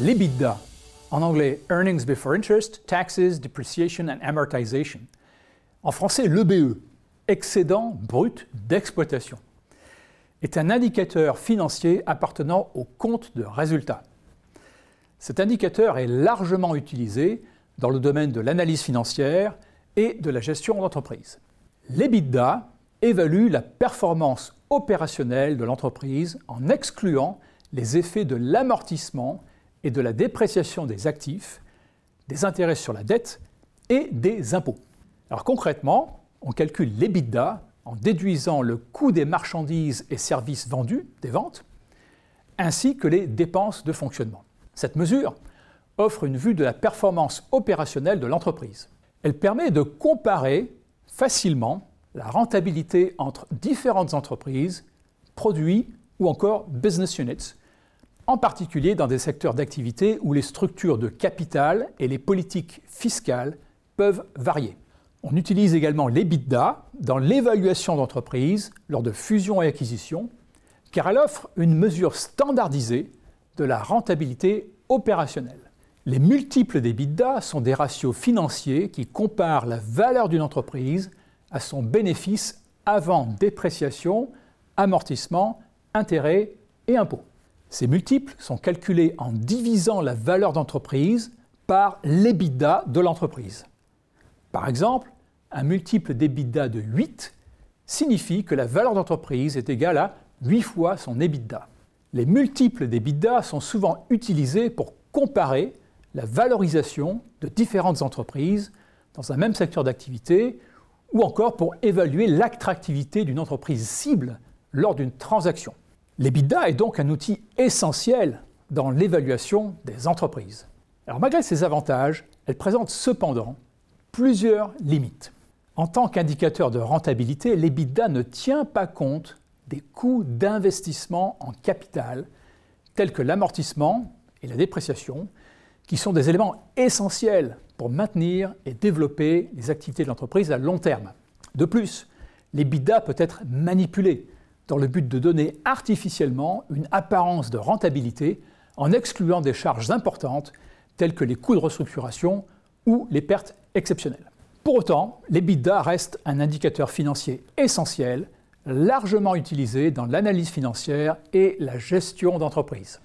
L'EBITDA, en anglais Earnings Before Interest, Taxes, Depreciation and Amortization. En français, l'EBE, excédent brut d'exploitation, est un indicateur financier appartenant au compte de résultat. Cet indicateur est largement utilisé dans le domaine de l'analyse financière et de la gestion d'entreprise. L'EBITDA évalue la performance opérationnelle de l'entreprise en excluant les effets de l'amortissement et de la dépréciation des actifs, des intérêts sur la dette et des impôts. Alors concrètement, on calcule l'EBITDA en déduisant le coût des marchandises et services vendus, des ventes, ainsi que les dépenses de fonctionnement. Cette mesure offre une vue de la performance opérationnelle de l'entreprise. Elle permet de comparer facilement la rentabilité entre différentes entreprises, produits ou encore business units, en particulier dans des secteurs d'activité où les structures de capital et les politiques fiscales peuvent varier. On utilise également l'EBITDA dans l'évaluation d'entreprises lors de fusion et acquisition, car elle offre une mesure standardisée de la rentabilité opérationnelle. Les multiples d'EBITDA sont des ratios financiers qui comparent la valeur d'une entreprise à son bénéfice avant dépréciation, amortissement, intérêts et impôts. Ces multiples sont calculés en divisant la valeur d'entreprise par l'EBITDA de l'entreprise. Par exemple, un multiple d'EBITDA de 8 signifie que la valeur d'entreprise est égale à 8 fois son EBITDA. Les multiples d'EBITDA sont souvent utilisés pour comparer la valorisation de différentes entreprises dans un même secteur d'activité ou encore pour évaluer l'attractivité d'une entreprise cible lors d'une transaction. L'EBITDA est donc un outil essentiel dans l'évaluation des entreprises. Malgré ses avantages, elle présente cependant plusieurs limites. En tant qu'indicateur de rentabilité, l'EBITDA ne tient pas compte des coûts d'investissement en capital, tels que l'amortissement et la dépréciation, qui sont des éléments essentiels pour maintenir et développer les activités de l'entreprise à long terme. De plus, l'EBITDA peut être manipulé dans le but de donner artificiellement une apparence de rentabilité en excluant des charges importantes telles que les coûts de restructuration ou les pertes exceptionnelles. Pour autant, l'EBITDA reste un indicateur financier essentiel, largement utilisé dans l'analyse financière et la gestion d'entreprise.